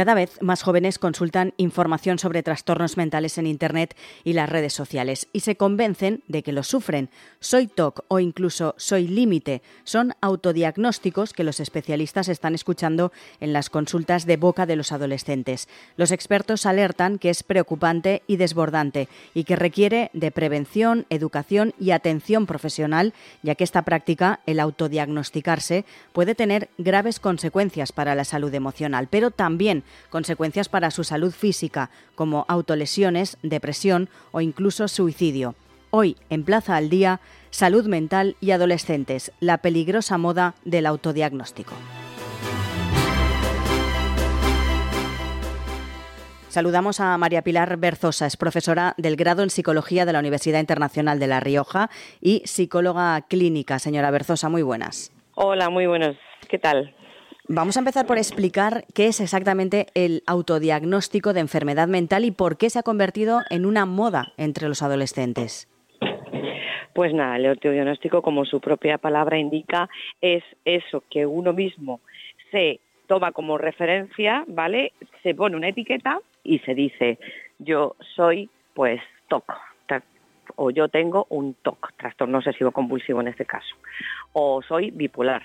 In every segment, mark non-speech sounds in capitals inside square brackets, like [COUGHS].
Cada vez más jóvenes consultan información sobre trastornos mentales en Internet y las redes sociales y se convencen de que los sufren. Soy TOC o incluso soy límite son autodiagnósticos que los especialistas están escuchando en las consultas de boca de los adolescentes. Los expertos alertan que es preocupante y desbordante y que requiere de prevención, educación y atención profesional, ya que esta práctica, el autodiagnosticarse, puede tener graves consecuencias para la salud emocional, pero también consecuencias para su salud física, como autolesiones, depresión o incluso suicidio. Hoy, en Plaza al Día, Salud Mental y Adolescentes, la peligrosa moda del autodiagnóstico. Saludamos a María Pilar Berzosa, es profesora del grado en Psicología de la Universidad Internacional de La Rioja y psicóloga clínica. Señora Berzosa, muy buenas. Hola, muy buenas. ¿Qué tal? Vamos a empezar por explicar qué es exactamente el autodiagnóstico de enfermedad mental y por qué se ha convertido en una moda entre los adolescentes. Pues nada, el autodiagnóstico, como su propia palabra indica, es eso que uno mismo se toma como referencia, ¿vale? Se pone una etiqueta y se dice, yo soy, pues, TOC, o yo tengo un TOC, trastorno obsesivo compulsivo en este caso, o soy bipolar,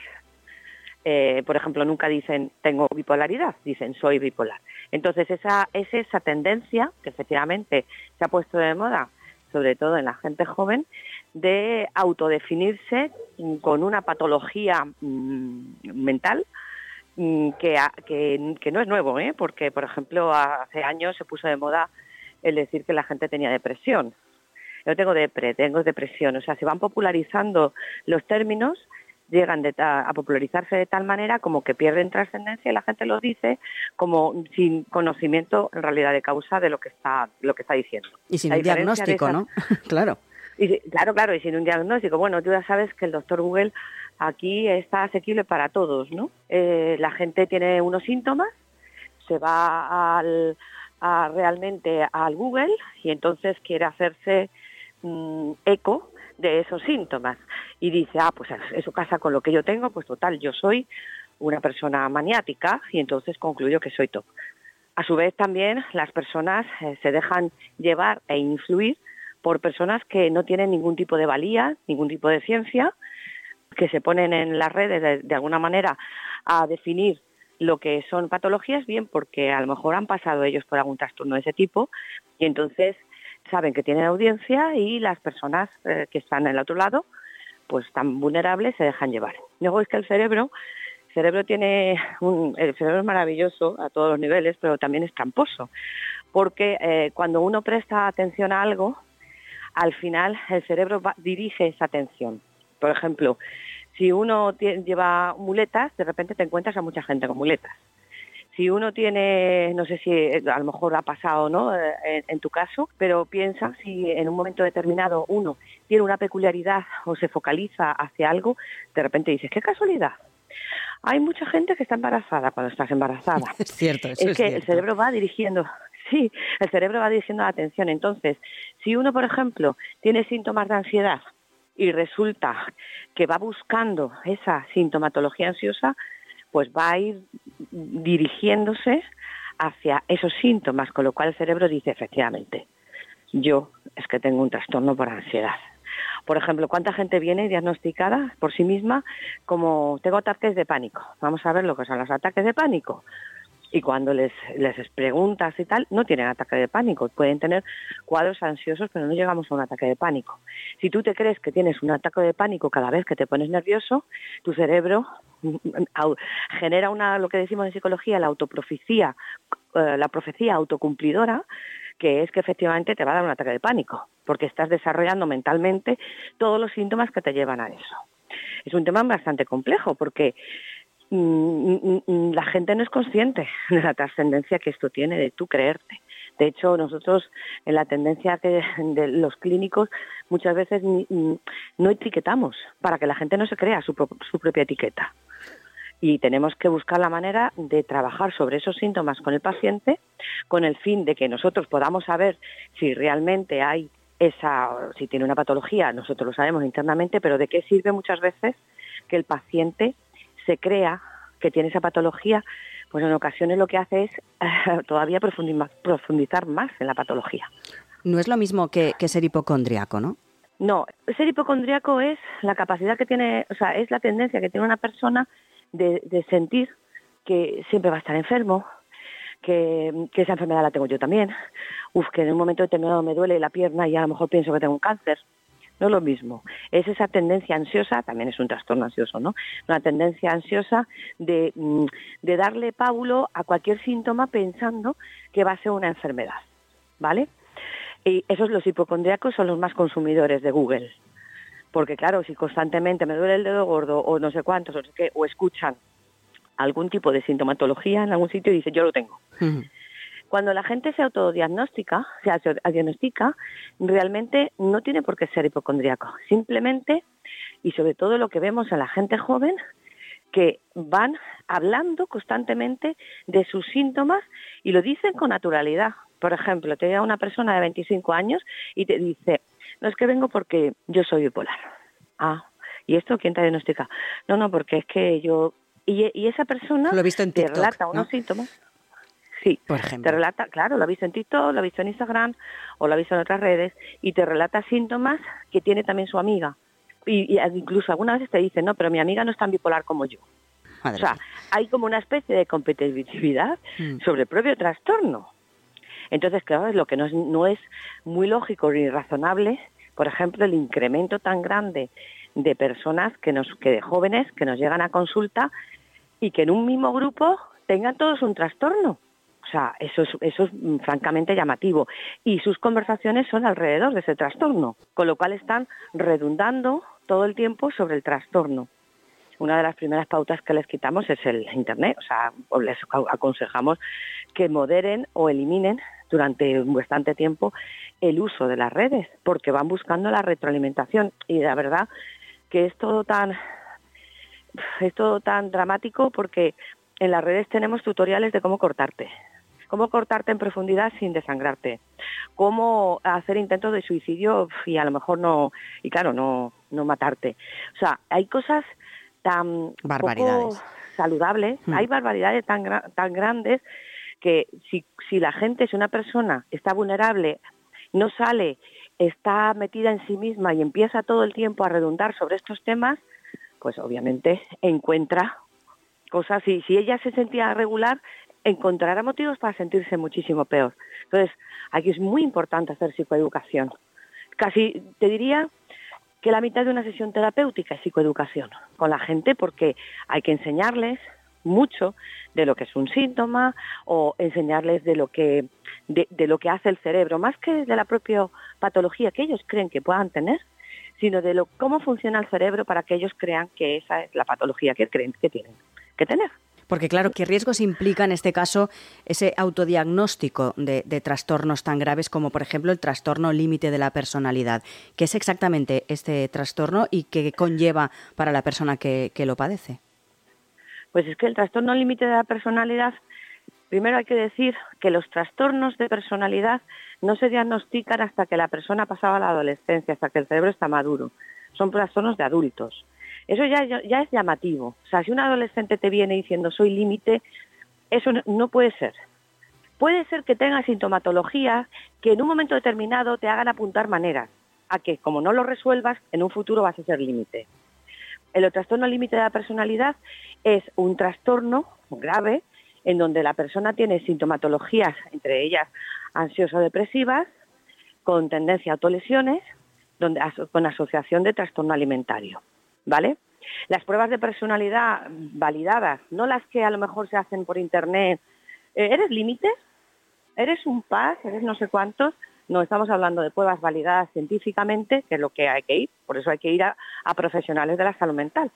eh, por ejemplo, nunca dicen tengo bipolaridad, dicen soy bipolar. Entonces, esa es esa tendencia que efectivamente se ha puesto de moda, sobre todo en la gente joven, de autodefinirse con una patología mm, mental mm, que, que, no es nuevo, ¿eh? porque, por ejemplo, hace años se puso de moda el decir que la gente tenía depresión. Yo tengo depre, tengo depresión. O sea, se van popularizando los términos llegan a popularizarse de tal manera como que pierden trascendencia y la gente lo dice como sin conocimiento en realidad de causa de lo que está lo que está diciendo. Y sin un diagnóstico, ¿no? [LAUGHS] claro. Y, claro, claro, y sin un diagnóstico. Bueno, tú ya sabes que el doctor Google aquí está asequible para todos, ¿no? Eh, la gente tiene unos síntomas, se va al, a, realmente al Google y entonces quiere hacerse mm, eco de esos síntomas y dice, ah, pues eso casa con lo que yo tengo, pues total, yo soy una persona maniática y entonces concluyo que soy TOC. A su vez también las personas eh, se dejan llevar e influir por personas que no tienen ningún tipo de valía, ningún tipo de ciencia, que se ponen en las redes de alguna manera a definir lo que son patologías, bien porque a lo mejor han pasado ellos por algún trastorno de ese tipo y entonces saben que tienen audiencia y las personas eh, que están en el otro lado, pues tan vulnerables, se dejan llevar. Luego es que el cerebro, el cerebro tiene un, el cerebro es maravilloso a todos los niveles, pero también es tramposo, porque eh, cuando uno presta atención a algo, al final el cerebro dirige esa atención. Por ejemplo, si uno lleva muletas, de repente te encuentras a mucha gente con muletas si uno tiene, no sé si eh, a lo mejor ha pasado ¿no? Eh, en, tu caso, pero piensa si en un momento determinado uno tiene una peculiaridad o se focaliza hacia algo, de repente dices, qué casualidad. Hay mucha gente que está embarazada cuando estás embarazada. [LAUGHS] Es cierto, eso es, que el cerebro va dirigiendo, [LAUGHS] sí, el cerebro va dirigiendo la atención. Entonces, si uno, por ejemplo, tiene síntomas de ansiedad y resulta que va buscando esa sintomatología ansiosa, pues va a ir dirigiéndose hacia esos síntomas, con lo cual el cerebro dice efectivamente, yo es que tengo un trastorno por ansiedad. Por ejemplo, ¿cuánta gente viene diagnosticada por sí misma como tengo ataques de pánico? Vamos a ver lo que son los ataques de pánico y cuando les, les preguntas y tal, no tienen ataque de pánico, pueden tener cuadros ansiosos, pero no llegamos a un ataque de pánico. Si tú te crees que tienes un ataque de pánico cada vez que te pones nervioso, tu cerebro [LAUGHS] genera una, lo que decimos en psicología, la autoprofecía, eh, la profecía autocumplidora, que es que efectivamente te va a dar un ataque de pánico, porque estás desarrollando mentalmente todos los síntomas que te llevan a eso. Es un tema bastante complejo porque la gente no es consciente [LAUGHS] de la trascendencia que esto tiene, de tú creerte. De hecho, nosotros en la tendencia de los clínicos muchas veces no etiquetamos para que la gente no se crea su, su propia etiqueta. Y tenemos que buscar la manera de trabajar sobre esos síntomas con el paciente con el fin de que nosotros podamos saber si realmente hay esa, si tiene una patología, nosotros lo sabemos internamente, pero de qué sirve muchas veces que el paciente se crea que tiene esa patología pues en ocasiones lo que hace es todavía profundizar más en la patología. No es lo mismo que, ser hipocondriaco, ¿no? No, ser hipocondriaco es la capacidad que tiene, o sea, es la tendencia que tiene una persona de, sentir que siempre va a estar enfermo, que, que, esa enfermedad la tengo yo también, uf, que en un momento determinado me duele la pierna y a lo mejor pienso que tengo un cáncer. No es lo mismo. Es esa tendencia ansiosa, también es un trastorno ansioso, ¿no? Una tendencia ansiosa de, mm, de darle pábulo a cualquier síntoma pensando que va a ser una enfermedad, ¿vale? Y esos los hipocondríacos son los más consumidores de Google. Porque claro, si constantemente me duele el dedo gordo o no sé cuántos o, qué, o escuchan algún tipo de sintomatología en algún sitio y dicen yo lo tengo. Cuando la gente se autodiagnostica, se diagnostica, realmente no tiene por qué ser hipocondríaco. Simplemente, y sobre todo lo que vemos en la gente joven, que van hablando constantemente de sus síntomas y lo dicen con naturalidad. Por ejemplo, te llega una persona de 25 años y te dice, no es que vengo porque yo soy bipolar. Ah, ¿y esto quién te diagnostica? No, no, porque es que yo... Y, esa persona lo he visto en te relata unos síntomas Sí, por ejemplo. Te relata, claro, lo ha visto en TikTok, lo ha visto en Instagram o lo ha visto en otras redes y te relata síntomas que tiene también su amiga. Y, incluso algunas veces te dice, no, pero mi amiga no es tan bipolar como yo. o sea, hay como una especie de competitividad mm. sobre el propio trastorno. Entonces, claro, es lo que no es, no es muy lógico ni razonable, por ejemplo, el incremento tan grande de personas que nos, que de jóvenes que nos llegan a consulta y que en un mismo grupo tengan todos un trastorno. O sea, eso es, eso es mm, francamente llamativo. Y sus conversaciones son alrededor de ese trastorno, con lo cual están redundando todo el tiempo sobre el trastorno. Una de las primeras pautas que les quitamos es el Internet, o sea, les aconsejamos que moderen o eliminen durante bastante tiempo el uso de las redes, porque van buscando la retroalimentación. Y la verdad que es todo tan, es todo tan dramático porque en las redes tenemos tutoriales de cómo cortarte, cómo cortarte en profundidad sin desangrarte, cómo hacer intentos de suicidio y a lo mejor no, y claro, no, no matarte. O sea, hay cosas tan barbaridades. saludables, hmm. hay barbaridades tan, tan grandes que si, si la gente, si una persona está vulnerable, no sale, está metida en sí misma y empieza todo el tiempo a redundar sobre estos temas, pues obviamente encuentra cosas y si ella se sentía regular, encontrará motivos para sentirse muchísimo peor. Entonces, aquí es muy importante hacer psicoeducación. Casi te diría que la mitad de una sesión terapéutica es psicoeducación con la gente porque hay que enseñarles mucho de lo que es un síntoma o enseñarles de lo que de, lo que hace el cerebro más que de la propia patología que ellos creen que puedan tener sino de lo cómo funciona el cerebro para que ellos crean que esa es la patología que creen que tienen que tener porque claro, ¿qué riesgos implica en este caso ese autodiagnóstico de, trastornos tan graves como por ejemplo el trastorno límite de la personalidad? ¿Qué es exactamente este trastorno y qué conlleva para la persona que, lo padece? Pues es que el trastorno límite de la personalidad, primero hay que decir que los trastornos de personalidad no se diagnostican hasta que la persona ha pasado a la adolescencia, hasta que el cerebro está maduro. Son trastornos de adultos. Eso ya, ya es llamativo. O sea, si un adolescente te viene diciendo soy límite, eso no, puede ser. Puede ser que tenga sintomatología que en un momento determinado te hagan apuntar maneras a que, como no lo resuelvas, en un futuro vas a ser límite. El trastorno límite de la personalidad es un trastorno grave en donde la persona tiene sintomatologías, entre ellas ansioso-depresivas, con tendencia a autolesiones, donde, con asociación de trastorno alimentario. ¿Vale? Las pruebas de personalidad validadas, no las que a lo mejor se hacen por internet. Eh, ¿Eres límite? ¿Eres un PAS? ¿Eres no sé cuántos? No, estamos hablando de pruebas validadas científicamente, que es lo que hay que ir, por eso hay que ir a, profesionales de la salud mental.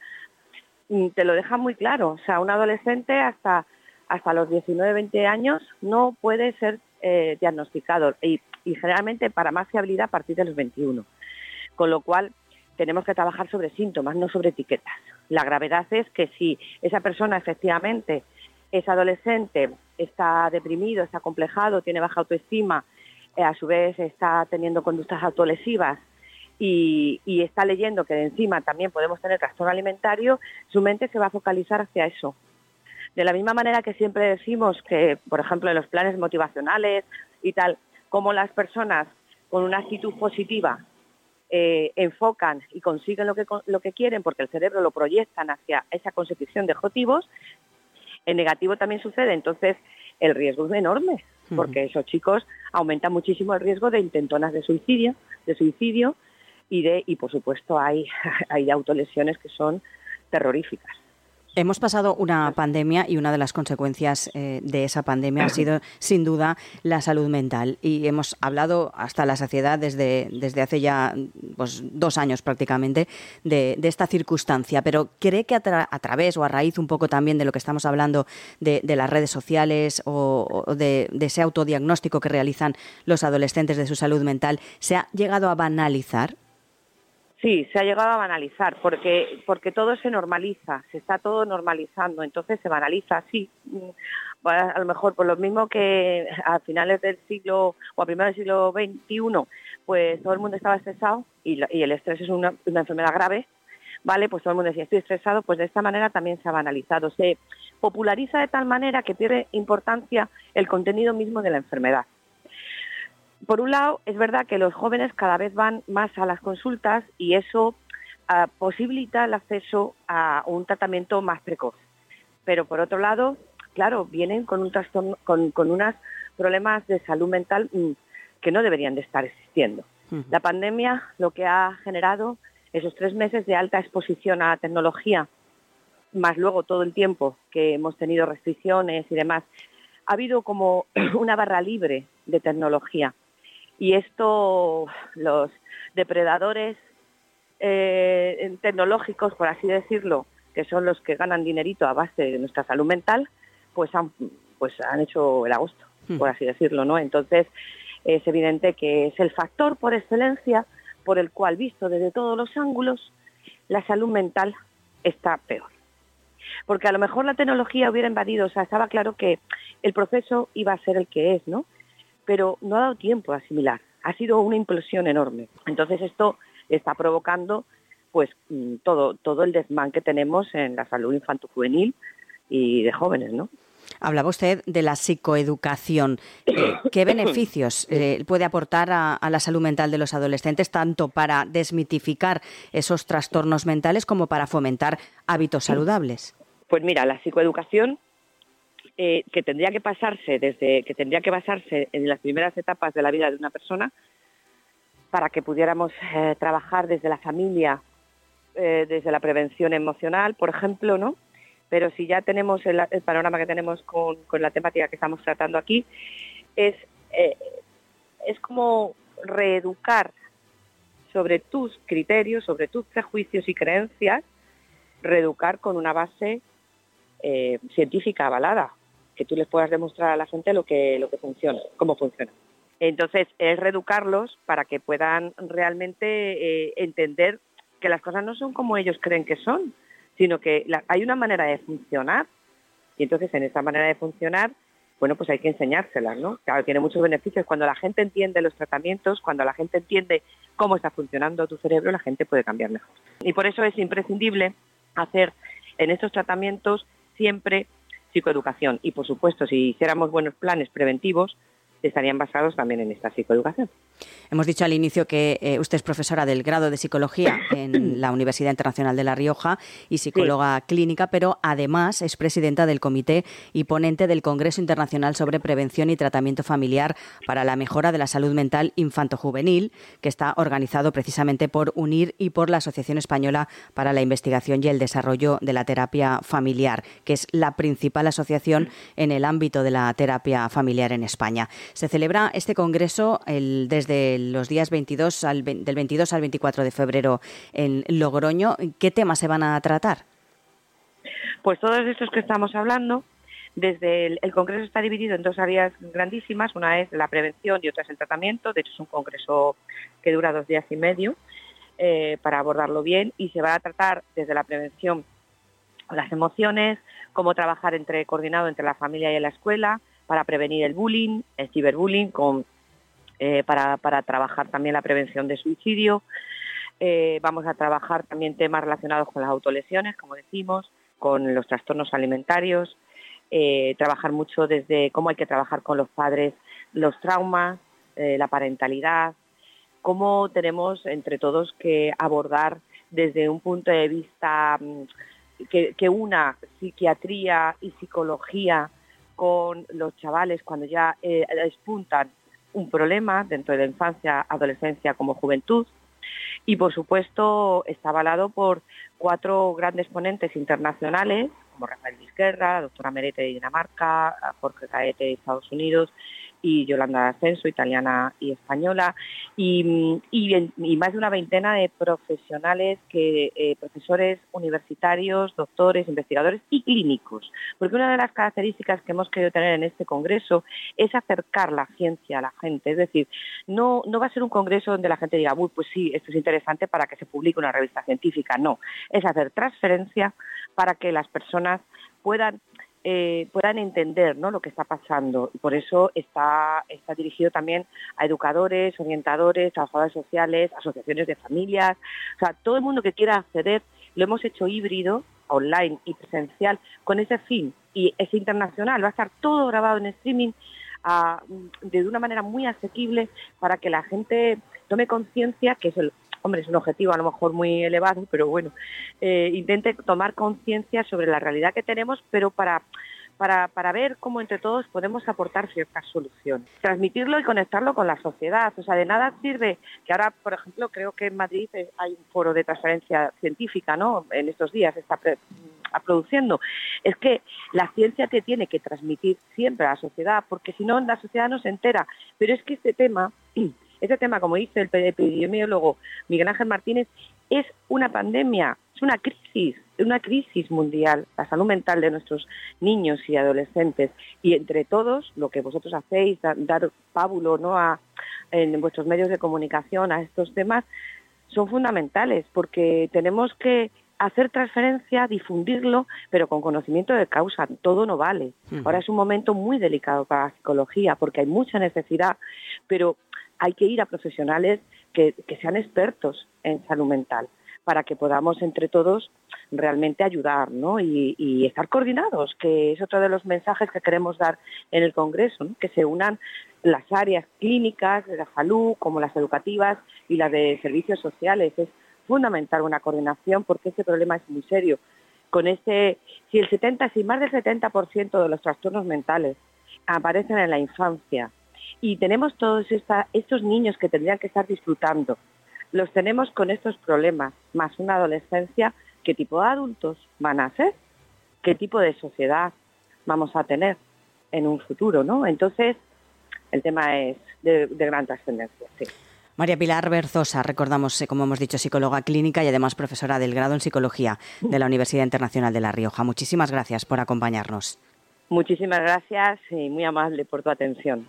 Y te lo deja muy claro, o sea, un adolescente hasta, hasta los 19, 20 años no puede ser eh, diagnosticado y generalmente para más fiabilidad a partir de los 21. Con lo cual, tenemos que trabajar sobre síntomas, no sobre etiquetas. La gravedad es que si esa persona efectivamente es adolescente, está deprimido, está complejado, tiene baja autoestima, eh, a su vez está teniendo conductas autolesivas y, y, está leyendo que de encima también podemos tener trastorno alimentario, su mente se va a focalizar hacia eso. De la misma manera que siempre decimos que, por ejemplo, en los planes motivacionales y tal, como las personas con una actitud positiva eh, enfocan y consiguen lo que, lo que quieren porque el cerebro lo proyectan hacia esa consecución de objetivos, en negativo también sucede. Entonces, el riesgo es enorme porque esos chicos aumentan muchísimo el riesgo de intentonas de suicidio, de suicidio y de y por supuesto hay [LAUGHS] hay autolesiones que son terroríficas. Hemos pasado una pandemia y una de las consecuencias eh, de esa pandemia ha sido, sin duda, la salud mental. Y hemos hablado hasta la saciedad desde, desde hace ya pues, dos años prácticamente de, esta circunstancia. Pero ¿cree que a, través o a raíz un poco también de lo que estamos hablando de, las redes sociales o, de, de ese autodiagnóstico que realizan los adolescentes de su salud mental, se ha llegado a banalizar? Sí, se ha llegado a banalizar porque, porque todo se normaliza, se está todo normalizando, entonces se banaliza, sí. Mm, a lo mejor por lo mismo que a finales del siglo o a primeros del siglo XXI, pues todo el mundo estaba estresado y, el estrés es una, una, enfermedad grave, ¿vale? Pues todo el mundo decía, estoy estresado, pues de esta manera también se ha banalizado. Se populariza de tal manera que pierde importancia el contenido mismo de la enfermedad por un lado, es verdad que los jóvenes cada vez van más a las consultas y eso ah, posibilita el acceso a un tratamiento más precoz. Pero por otro lado, claro, vienen con un trastorno, con, unos problemas de salud mental mm, que no deberían de estar existiendo. La pandemia lo que ha generado esos tres meses de alta exposición a la tecnología, más luego todo el tiempo que hemos tenido restricciones y demás, ha habido como [CLEARS THROAT] una barra libre de tecnología y esto los depredadores eh, tecnológicos, por así decirlo, que son los que ganan dinerito a base de nuestra salud mental, pues han, pues han hecho el agosto, hmm. por así decirlo, ¿no? Entonces es evidente que es el factor por excelencia por el cual, visto desde todos los ángulos, la salud mental está peor. Porque a lo mejor la tecnología hubiera invadido, o sea, estaba claro que el proceso iba a ser el que es, ¿no? Pero no ha dado tiempo a asimilar. Ha sido una implosión enorme. Entonces esto está provocando pues mm, todo, todo el desmán que tenemos en la salud infanto-juvenil y de jóvenes, ¿no? Hablaba usted de la psicoeducación. Eh, ¿Qué [COUGHS] beneficios eh, puede aportar a, la salud mental de los adolescentes, tanto para desmitificar esos trastornos mentales como para fomentar hábitos saludables? Pues mira, la psicoeducación eh, que tendría que pasarse desde que tendría que basarse en las primeras etapas de la vida de una persona para que pudiéramos eh, trabajar desde la familia, eh, desde la prevención emocional, por ejemplo, ¿no? Pero si ya tenemos el, panorama que tenemos con, la temática que estamos tratando aquí, es, es como reeducar sobre tus criterios, sobre tus prejuicios y creencias, reeducar con una base científica avalada, que tú les puedas demostrar a la gente lo que, lo que funciona, cómo funciona. Entonces, es reeducarlos para que puedan realmente eh, entender que las cosas no son como ellos creen que son, sino que hay una manera de funcionar. Y entonces, en esa manera de funcionar, bueno, pues hay que enseñárselas, ¿no? Claro, tiene muchos beneficios. Cuando la gente entiende los tratamientos, cuando la gente entiende cómo está funcionando tu cerebro, la gente puede cambiar mejor. Y por eso es imprescindible hacer en estos tratamientos siempre psicoeducación. Y por supuesto, si hiciéramos buenos planes preventivos, estarían basados también en esta psicoeducación. Hemos dicho al inicio que eh, usted es profesora del grado de psicología [COUGHS] en la Universidad Internacional de La Rioja y psicóloga clínica, pero además es presidenta del comité y ponente del Congreso Internacional sobre Prevención y Tratamiento Familiar para la Mejora de la Salud Mental Infanto-Juvenil, que está organizado precisamente por UNIR y por la Asociación Española para la Investigación y el Desarrollo de la Terapia Familiar, que es la principal asociación en el ámbito de la terapia familiar en España. Se celebra este congreso el, desde los días 22 al, del 22 al 24 de febrero en Logroño. ¿Qué temas se van a tratar? Pues todos estos que estamos hablando, desde el, Congreso está dividido en dos áreas grandísimas, una es la prevención y otra es el tratamiento, de hecho es un Congreso que dura dos días y medio eh, para abordarlo bien y se va a tratar desde la prevención las emociones, cómo trabajar entre coordinado entre la familia y la escuela para prevenir el bullying, el ciberbullying, con eh, para, trabajar también la prevención de suicidio. Eh, vamos a trabajar también temas relacionados con las autolesiones, como decimos, con los trastornos alimentarios, eh, trabajar mucho desde cómo hay que trabajar con los padres, los traumas, la parentalidad, cómo tenemos entre todos que abordar desde un punto de vista mm, que, una psiquiatría y psicología con los chavales cuando ya eh, despuntan un problema dentro de la infancia, adolescencia como juventud. Y por supuesto está avalado por cuatro grandes ponentes internacionales, como Rafael Vizquerra, doctora Merete de Dinamarca, Jorge Caete de Estados Unidos y Yolanda Ascenso, italiana y española, y, más de una veintena de profesionales, que, eh, profesores universitarios, doctores, investigadores y clínicos. Porque una de las características que hemos querido tener en este congreso es acercar la ciencia a la gente. Es decir, no, no va a ser un congreso donde la gente diga, uy, pues sí, esto es interesante para que se publique una revista científica. No, es hacer transferencia para que las personas puedan eh, puedan entender ¿no? lo que está pasando. Por eso está, está dirigido también a educadores, orientadores, trabajadores sociales, asociaciones de familias, o sea, todo el mundo que quiera acceder, lo hemos hecho híbrido, online y presencial, con ese fin. Y es internacional, va a estar todo grabado en streaming ah, de una manera muy asequible para que la gente tome conciencia, que es el, hombre, es un objetivo a lo mejor muy elevado, pero bueno, eh, intente tomar conciencia sobre la realidad que tenemos, pero para, para, para, ver cómo entre todos podemos aportar ciertas soluciones. Transmitirlo y conectarlo con la sociedad. O sea, de nada sirve que ahora, por ejemplo, creo que en Madrid hay un foro de transferencia científica, ¿no? En estos días está produciendo. Es que la ciencia te tiene que transmitir siempre a la sociedad, porque si no, la sociedad no se entera. Pero es que este tema [CLEARS THROAT] este tema, como dice el epidemiólogo Miguel Ángel Martínez, es una pandemia, es una crisis, es una crisis mundial, la salud mental de nuestros niños y adolescentes. Y entre todos, lo que vosotros hacéis, dar, pábulo ¿no? a, en vuestros medios de comunicación a estos temas, son fundamentales, porque tenemos que hacer transferencia, difundirlo, pero con conocimiento de causa. Todo no vale. Ahora es un momento muy delicado para la psicología, porque hay mucha necesidad, pero hay que ir a profesionales que, sean expertos en salud mental para que podamos entre todos realmente ayudar y, estar coordinados, que es otro de los mensajes que queremos dar en el Congreso, que se unan las áreas clínicas de la salud como las educativas y las de servicios sociales. Es fundamental una coordinación porque ese problema es muy serio. Con ese, si el 70, si más del 70% de los trastornos mentales aparecen en la infancia y tenemos todos estos niños que tendrían que estar disfrutando. Los tenemos con estos problemas, más una adolescencia, ¿qué tipo de adultos van a ser? ¿Qué tipo de sociedad vamos a tener en un futuro? ¿no? Entonces, el tema es de, gran trascendencia. María Pilar Berzosa, recordamos, eh, como hemos dicho, psicóloga clínica y además profesora del grado en psicología de la Universidad Internacional de La Rioja. Muchísimas gracias por acompañarnos. Muchísimas gracias y muy amable por tu atención.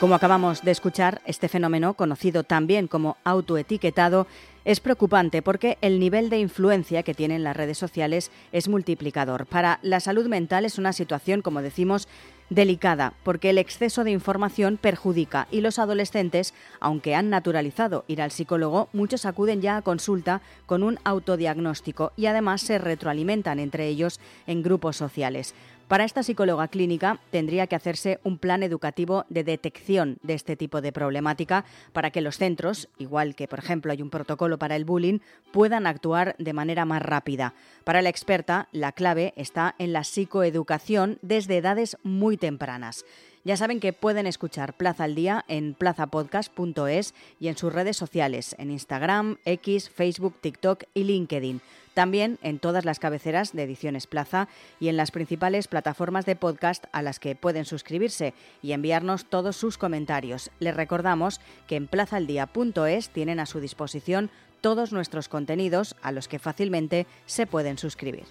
Como acabamos de escuchar, este fenómeno, conocido también como autoetiquetado, es preocupante porque el nivel de influencia que tienen las redes sociales es multiplicador. Para la salud mental es una situación, como decimos, delicada, porque el exceso de información perjudica y los adolescentes, aunque han naturalizado ir al psicólogo, muchos acuden ya a consulta con un autodiagnóstico y además se retroalimentan entre ellos en grupos sociales. Para esta psicóloga clínica tendría que hacerse un plan educativo de detección de este tipo de problemática para que los centros, igual que por ejemplo hay un protocolo para el bullying, puedan actuar de manera más rápida. Para la experta, la clave está en la psicoeducación desde edades muy tempranas. Ya saben que pueden escuchar Plaza al Día en plazapodcast.es y en sus redes sociales, en Instagram, X, Facebook, TikTok y LinkedIn. También en todas las cabeceras de Ediciones Plaza y en las principales plataformas de podcast a las que pueden suscribirse y enviarnos todos sus comentarios. Les recordamos que en plazaldía.es tienen a su disposición todos nuestros contenidos a los que fácilmente se pueden suscribir.